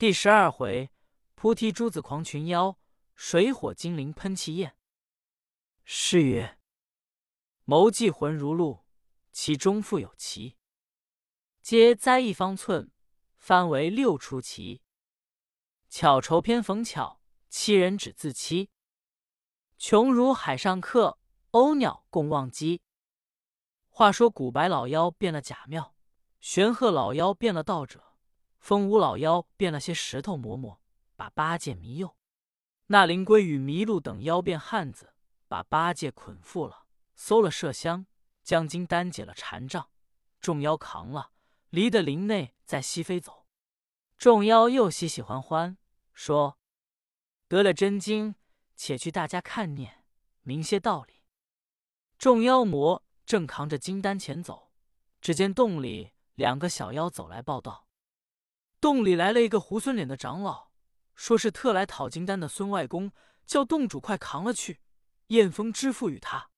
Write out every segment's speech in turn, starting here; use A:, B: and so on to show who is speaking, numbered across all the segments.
A: 第十二回，菩提珠子狂群妖，水火精灵喷气焰。诗曰：谋计魂如露，其中复有奇。皆栽一方寸，翻为六出奇。巧愁偏逢巧，欺人只自欺。穷如海上客，鸥鸟共忘机。话说古白老妖变了假庙，玄鹤老妖变了道者，风舞老妖变了些石头嬷嬷，把八戒迷诱。那灵龟与麋鹿等妖变汉子，把八戒捆缚了，搜了麝香，将金丹解了禅杖，众妖扛了，离得林内，在西飞走。众妖又喜喜欢欢，说得了真经，且去大家看念，明些道理。众妖魔。正扛着金丹前走，只见洞里两个小妖走来报道：洞里来了一个猢狲脸的长老，说是特来讨金丹的孙外公，叫洞主快扛了去，燕峰支付与他。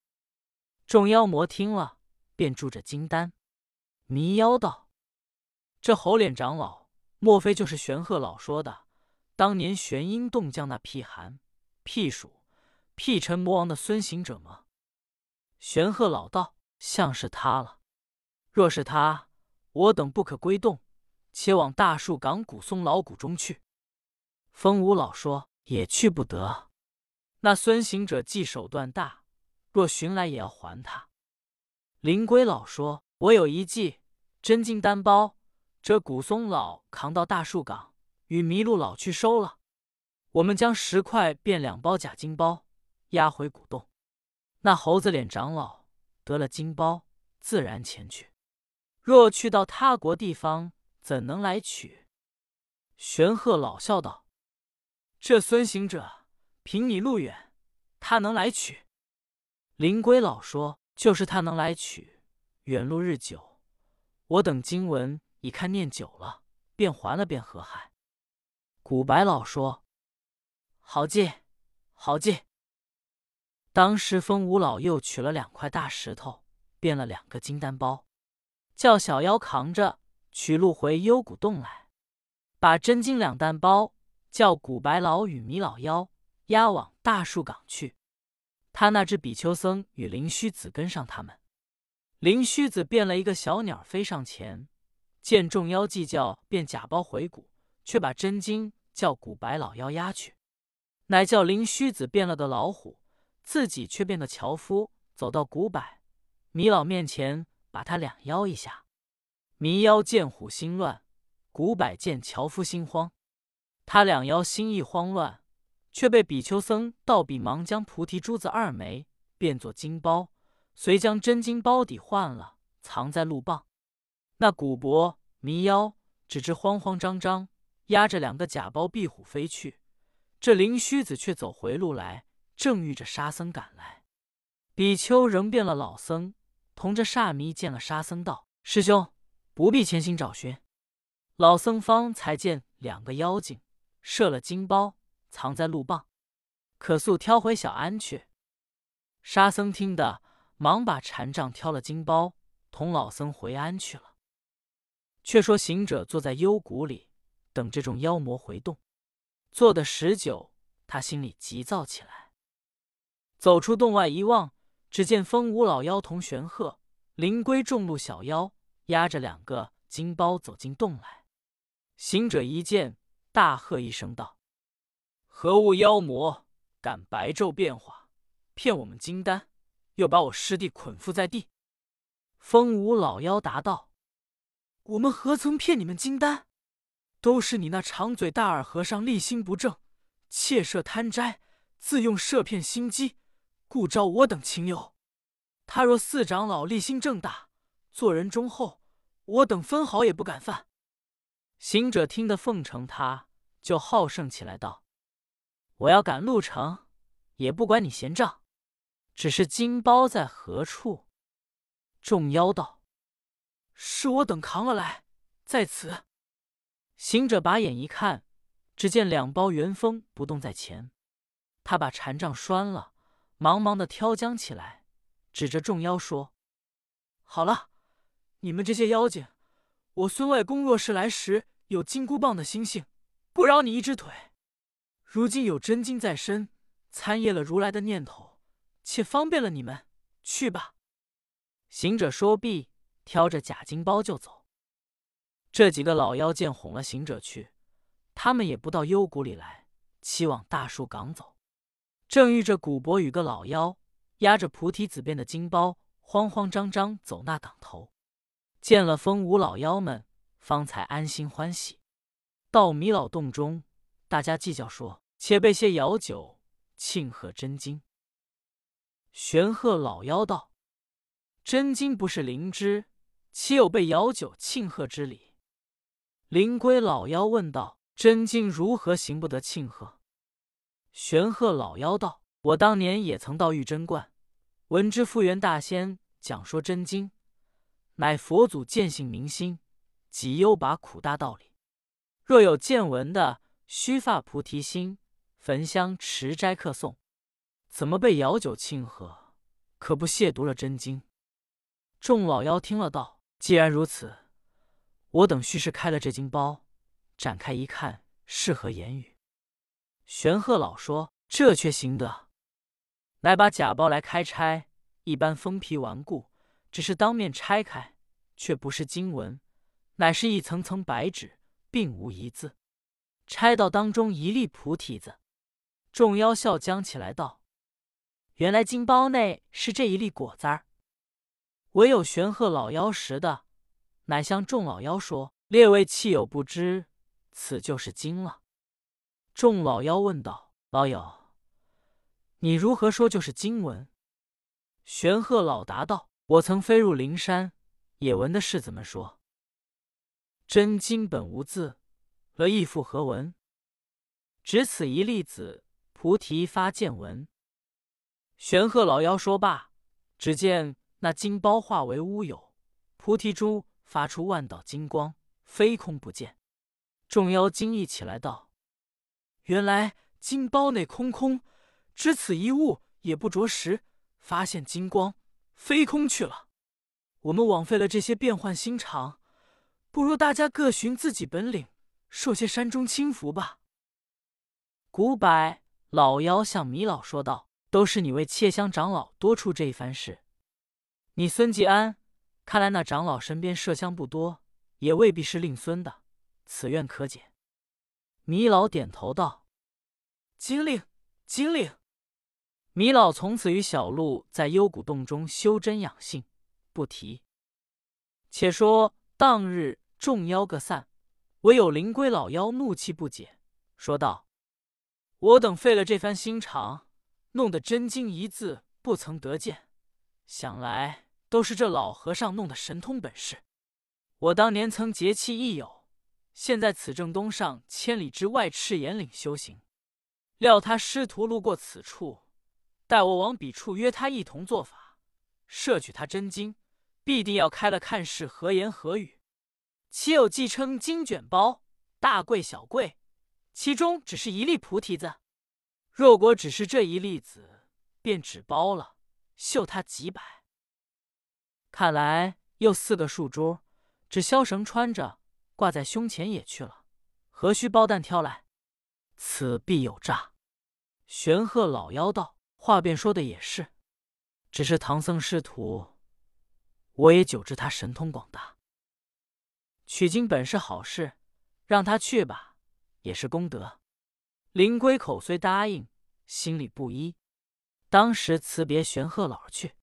A: 众妖魔听了，便住着金丹。迷妖道：这猴脸长老，莫非就是玄鹤老说的当年玄阴洞将那辟寒、辟暑、辟尘魔王的孙行者吗？玄鹤老道。像是他了。若是他，我等不可归洞，且往大树岗古松老谷中去。风无老说也去不得。那孙行者既手段大，若寻来也要还他。灵龟老说：“我有一计，真金单包，这古松老扛到大树岗，与麋鹿老去收了。我们将十块变两包假金包，押回古洞。那猴子脸长老。”得了金包，自然前去。若去到他国地方，怎能来取？玄鹤老笑道：“这孙行者凭你路远，他能来取？”灵龟老说：“就是他能来取，远路日久，我等经文已看念久了，便还了便何害？”古白老说：“好计，好计。”当时，风无老又取了两块大石头，变了两个金丹包，叫小妖扛着取路回幽谷洞来，把真金两担包叫古白老与米老妖押往大树岗去。他那只比丘僧与灵虚子跟上他们。灵虚子变了一个小鸟飞上前，见众妖计较，便假包回谷，却把真金叫古白老妖押去，乃叫灵虚子变了个老虎。自己却变个樵夫，走到古柏米老面前，把他两腰一下。迷妖见虎心乱，古柏见樵夫心慌。他两妖心意慌乱，却被比丘僧倒比忙将菩提珠子二枚变作金包，遂将真金包底换了，藏在路傍。那古柏迷妖只知慌慌张张，压着两个假包壁虎飞去。这灵虚子却走回路来。正遇着沙僧赶来，比丘仍变了老僧，同着沙弥见了沙僧道：“师兄不必前行找寻。”老僧方才见两个妖精设了金包，藏在路傍，可速挑回小庵去。沙僧听得，忙把禅杖挑了金包，同老僧回庵去了。却说行者坐在幽谷里，等这种妖魔回洞，坐的时久，他心里急躁起来。走出洞外一望，只见风舞老妖同玄鹤、灵龟众路小妖押着两个金包走进洞来。行者一见，大喝一声道：“何物妖魔，敢白昼变化，骗我们金丹，又把我师弟捆缚在地？”风舞老妖答道：“我们何曾骗你们金丹？都是你那长嘴大耳和尚立心不正，窃设贪斋，自用设骗心机。”故招我等情友。他若四长老立心正大，做人忠厚，我等分毫也不敢犯。行者听得奉承他，就好胜起来，道：“我要赶路程，也不管你闲账，只是金包在何处？”众妖道：“是我等扛了来，在此。”行者把眼一看，只见两包原封不动在前，他把禅杖拴了。忙忙的挑将起来，指着众妖说：“好了，你们这些妖精，我孙外公若是来时有金箍棒的星星，不饶你一只腿。如今有真经在身，参谒了如来的念头，且方便了你们。去吧。”行者说毕，挑着假金包就走。这几个老妖见哄了行者去，他们也不到幽谷里来，齐往大树岗走。正遇着古伯与个老妖，压着菩提子变的金包，慌慌张张走那岗头。见了风五老妖们，方才安心欢喜。到弥老洞中，大家计较说：“且备些肴酒，庆贺真经。”玄鹤老妖道：“真经不是灵芝，岂有备肴酒庆贺之理？”灵龟老妖问道：“真经如何行不得庆贺？”玄鹤老妖道：“我当年也曾到玉真观，闻之复元大仙讲说真经，乃佛祖见性明心，即优拔苦大道理。若有见闻的，须发菩提心，焚香持斋客诵，怎么被摇酒庆贺？可不亵渎了真经？”众老妖听了道：“既然如此，我等须是开了这经包，展开一看，是何言语？”玄鹤老说：“这却行得，乃把假包来开拆，一般封皮顽固，只是当面拆开，却不是经文，乃是一层层白纸，并无一字。拆到当中一粒菩提子，众妖笑将起来道：‘原来金包内是这一粒果子儿。’唯有玄鹤老妖识的，乃向众老妖说：‘列位弃友不知，此就是经了。’”众老妖问道：“老友，你如何说就是经文？”玄鹤老答道：“我曾飞入灵山，也闻的世子们说，真经本无字，了亦复何文？只此一粒子，菩提发见闻。”玄鹤老妖说罢，只见那金包化为乌有，菩提珠发出万道金光，飞空不见。众妖惊异起来，道：原来金包内空空，只此一物，也不着实。发现金光，飞空去了。我们枉费了这些变幻心肠，不如大家各寻自己本领，受些山中轻福吧。古柏老妖向米老说道：“都是你为切香长老多出这一番事。你孙继安，看来那长老身边麝香不多，也未必是令孙的，此愿可解。”米老点头道：“金令，金令。”米老从此与小鹿在幽谷洞中修真养性，不提。且说当日众妖各散，唯有灵龟老妖怒气不解，说道：“我等费了这番心肠，弄得真经一字不曾得见，想来都是这老和尚弄的神通本事。我当年曾结契益友。”现在此正东上千里之外赤岩岭修行，料他师徒路过此处，待我往彼处约他一同做法，摄取他真经，必定要开了看是何言何语。岂有既称经卷包，大贵小贵，其中只是一粒菩提子。若果只是这一粒子，便只包了，绣他几百。看来又四个树珠，只箫绳穿着。挂在胸前也去了，何须包蛋挑来？此必有诈。玄鹤老妖道：“话便说的也是，只是唐僧师徒，我也久知他神通广大，取经本是好事，让他去吧，也是功德。”灵龟口虽答应，心里不依。当时辞别玄鹤老去。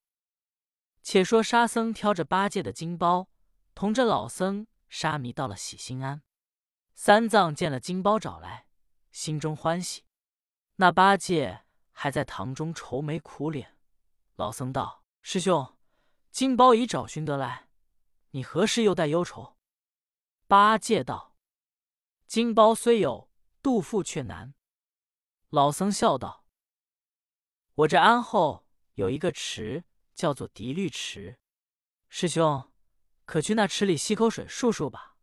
A: 且说沙僧挑着八戒的金包，同着老僧。沙弥到了喜心庵，三藏见了金包找来，心中欢喜。那八戒还在堂中愁眉苦脸。老僧道：“师兄，金包已找寻得来，你何时又带忧愁？”八戒道：“金包虽有，度富却难。”老僧笑道：“我这庵后有一个池，叫做涤绿池，师兄。”可去那池里吸口水漱漱吧。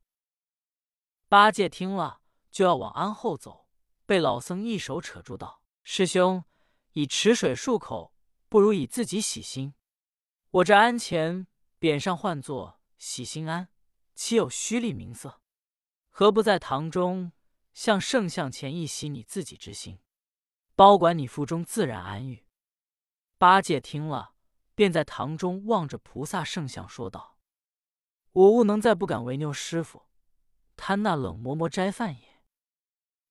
A: 八戒听了，就要往庵后走，被老僧一手扯住道：“师兄，以池水漱口，不如以自己洗心。我这庵前匾上唤作‘洗心庵’，岂有虚立名色？何不在堂中向圣像前一洗你自己之心，包管你腹中自然安愈。八戒听了，便在堂中望着菩萨圣像说道：“我悟能再不敢违拗师傅，贪那冷馍馍斋饭也。”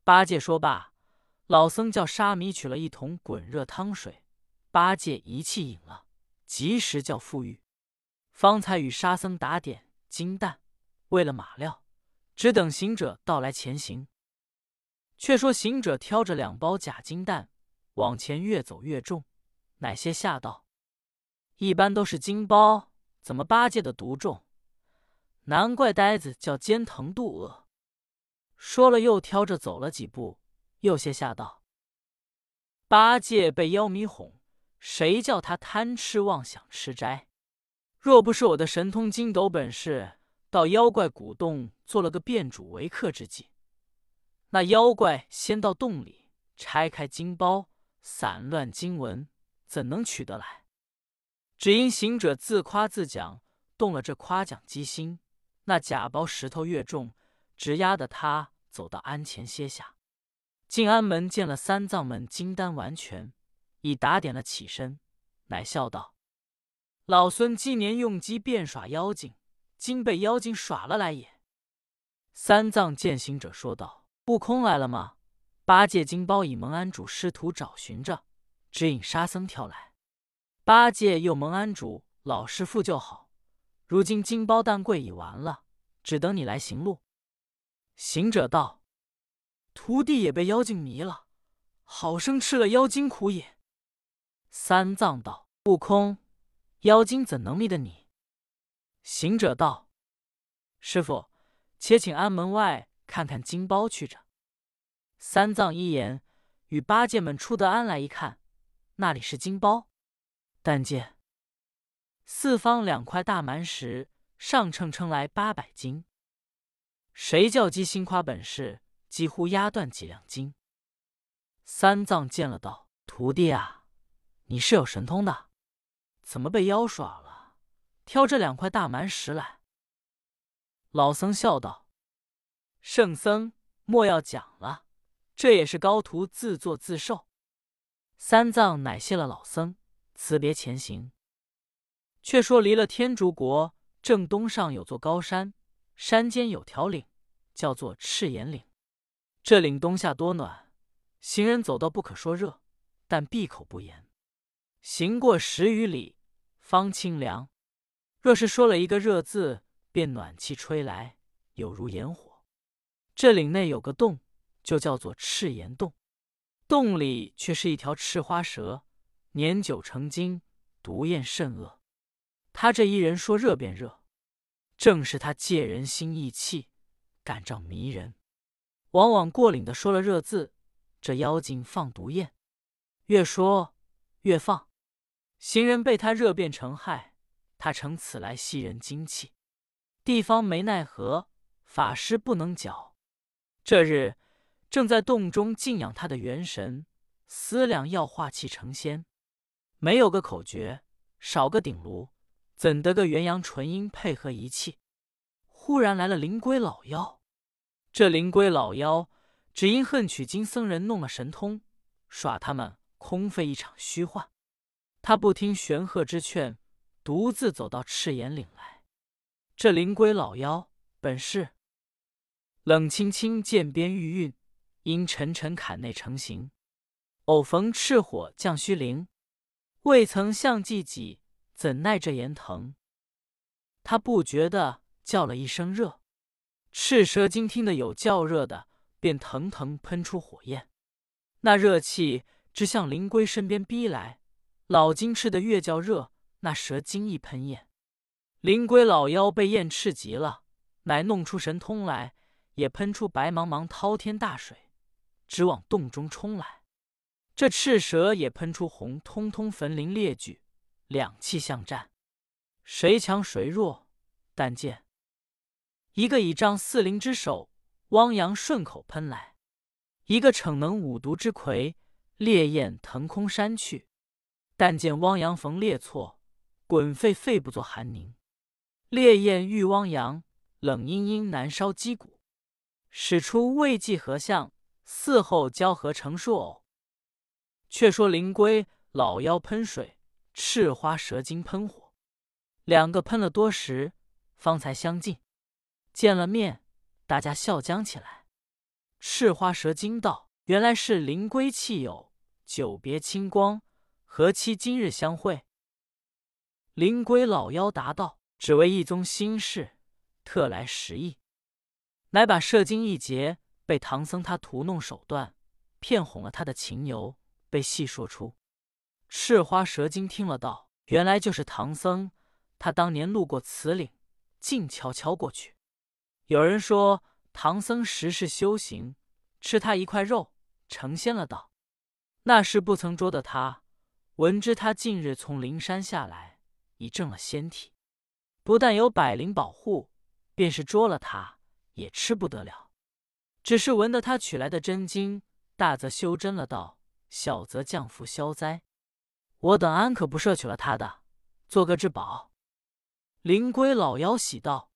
A: 八戒说罢，老僧叫沙弥取了一桶滚热汤水，八戒一气饮了，及时叫富裕，方才与沙僧打点金蛋，喂了马料，只等行者到来前行。却说行者挑着两包假金蛋，往前越走越重，乃些吓道：“一般都是金包，怎么八戒的独重？难怪呆子叫肩疼肚饿。”说了，又挑着走了几步，又些吓道：“八戒被妖迷哄，谁叫他贪吃妄想吃斋？若不是我的神通筋斗本事，到妖怪古洞做了个变主为客之计。”那妖怪先到洞里拆开金包，散乱经文，怎能取得来？只因行者自夸自讲，动了这夸奖机心，那假包石头越重，直压得他走到鞍前歇下。进庵门见了三藏们金丹完全，已打点了起身，乃笑道：“老孙今年用计变耍妖精，今被妖精耍了来也。”三藏见行者说道。悟空来了吗？八戒金包已蒙安主师徒找寻着，指引沙僧挑来。八戒又蒙安主老师傅就好。如今金包蛋柜已完了，只等你来行路。行者道：“徒弟也被妖精迷了，好生吃了妖精苦也。”三藏道：“悟空，妖精怎能迷得你？”行者道：“师傅，且请安门外。”看看金包去着。三藏一言，与八戒们出得庵来一看，那里是金包？但见四方两块大蛮石，上称称来八百斤。谁叫鸡心夸本事，几乎压断几两金？三藏见了，道：“徒弟啊，你是有神通的，怎么被妖耍了？挑这两块大蛮石来。”老僧笑道。圣僧莫要讲了，这也是高徒自作自受。三藏乃谢了老僧，辞别前行。却说离了天竺国正东上有座高山，山间有条岭，叫做赤岩岭。这岭冬夏多暖，行人走道不可说热，但闭口不言。行过十余里，方清凉。若是说了一个热字，便暖气吹来，有如炎火。这岭内有个洞，就叫做赤岩洞。洞里却是一条赤花蛇，年久成精，毒焰甚恶。他这一人说热便热，正是他借人心意气，感召迷人。往往过岭的说了热字，这妖精放毒焰，越说越放。行人被他热变成害，他乘此来吸人精气。地方没奈何，法师不能剿。这日正在洞中静养他的元神，思量要化气成仙，没有个口诀，少个鼎炉，怎得个元阳纯阴配合一气？忽然来了灵龟老妖。这灵龟老妖只因恨取经僧人弄了神通，耍他们空费一场虚幻。他不听玄鹤之劝，独自走到赤岩岭来。这灵龟老妖本是。冷清清涧边玉韵，阴沉沉坎内成形。偶逢赤火降虚灵，未曾向祭己，怎奈这炎疼？他不觉得叫了一声热，赤蛇精听得有叫热的，便腾腾喷出火焰。那热气直向灵龟身边逼来，老金吃的越叫热，那蛇精一喷焰，灵龟老妖被焰赤极了，乃弄出神通来。也喷出白茫茫滔天大水，直往洞中冲来。这赤蛇也喷出红彤彤焚灵烈炬，两气相战，谁强谁弱？但见一个倚仗四灵之手，汪洋顺口喷来；一个逞能五毒之魁，烈焰腾空山去。但见汪洋逢烈错，滚沸沸不作寒凝；烈焰遇汪洋，冷阴阴难烧肌骨。使出未济合相，嗣后交合成数偶。却说灵龟老妖喷水，赤花蛇精喷火，两个喷了多时，方才相近。见了面，大家笑僵起来。赤花蛇精道：“原来是灵龟弃友，久别清光，何期今日相会？”灵龟老妖答道：“只为一宗心事，特来实意。”乃把射精一劫被唐僧他屠弄手段，骗哄了他的情由。被细说出，赤花蛇精听了道：“原来就是唐僧，他当年路过此岭，静悄悄过去。有人说唐僧时世修行，吃他一块肉成仙了。道那时不曾捉得他，闻知他近日从灵山下来，已证了仙体，不但有百灵保护，便是捉了他也吃不得了。只是闻得他取来的真经，大则修真了道。”小则降福消灾，我等安可不摄取了他的，做个至宝。灵龟老妖喜道：“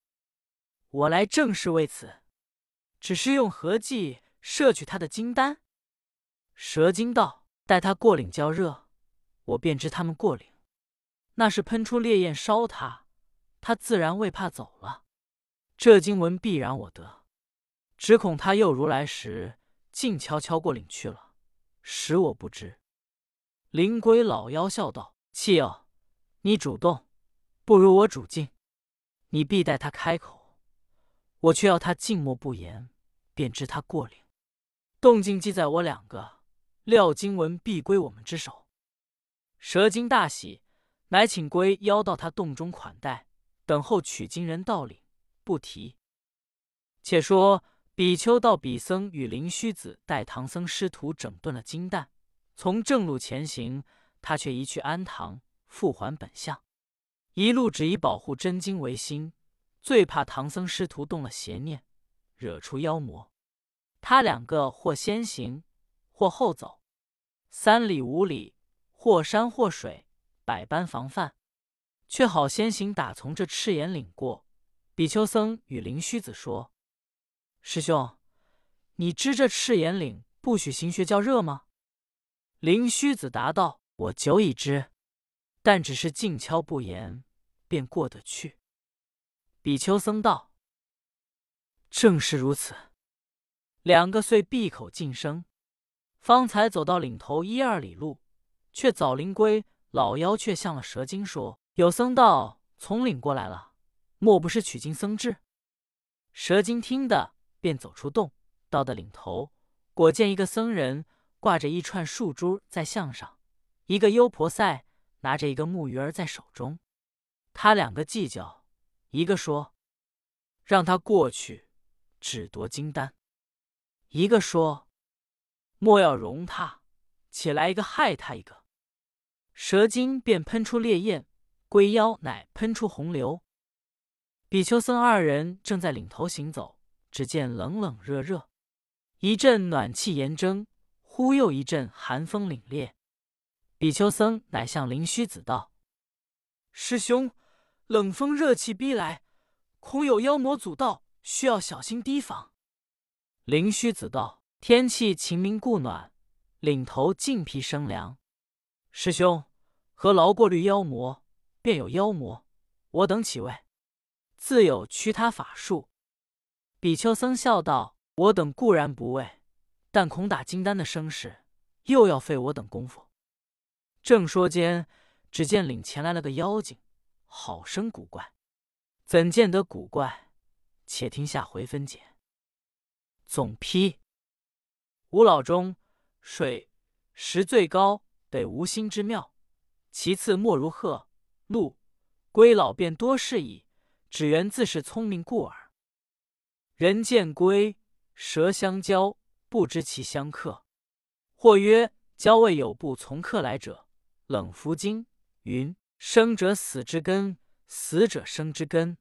A: 我来正是为此，只是用何计摄取他的金丹？”蛇精道：“待他过岭较热，我便知他们过岭。那是喷出烈焰烧他，他自然未怕走了。这经文必然我得，只恐他又如来时，静悄悄过岭去了。”使我不知。灵龟老妖笑道：“弃友，你主动，不如我主静。你必待他开口，我却要他静默不言，便知他过岭。动静记在我两个，料经文必归我们之手。”蛇精大喜，乃请龟妖到他洞中款待，等候取经人到领，不提。且说。比丘道比僧与灵虚子带唐僧师徒整顿了金蛋，从正路前行，他却移去安堂，复还本相。一路只以保护真经为心，最怕唐僧师徒动了邪念，惹出妖魔。他两个或先行，或后走，三里五里，或山或水，百般防范，却好先行打从这赤岩岭过。比丘僧与灵虚子说。师兄，你知这赤岩岭不许行学较热吗？灵虚子答道：“我久已知，但只是静悄不言，便过得去。”比丘僧道：“正是如此。”两个遂闭口静声，方才走到岭头一二里路，却早灵归老妖却向了蛇精说：“有僧道从岭过来了，莫不是取经僧智？”蛇精听得。便走出洞，到的岭头，果见一个僧人挂着一串树珠在项上，一个优婆塞拿着一个木鱼儿在手中。他两个计较，一个说：“让他过去，只夺金丹；一个说：“莫要容他，且来一个害他一个。”蛇精便喷出烈焰，龟妖乃喷出洪流。比丘僧二人正在领头行走。只见冷冷热热，一阵暖气炎蒸，忽又一阵寒风凛冽。比丘僧乃向灵虚子道：“师兄，冷风热气逼来，恐有妖魔阻道，需要小心提防。”灵虚子道：“天气晴明故暖，岭头尽披生凉。师兄，何劳过滤妖魔？便有妖魔，我等岂为？自有驱他法术。”比丘僧笑道：“我等固然不畏，但恐打金丹的声势，又要费我等功夫。”正说间，只见岭前来了个妖精，好生古怪。怎见得古怪？且听下回分解。总批：五老中，水石最高，得无心之妙；其次莫如鹤、鹿、龟老便多是矣，只缘自是聪明故耳。人见龟蛇相交，不知其相克。或曰：交未有不从克来者，冷伏经云：生者死之根，死者生之根。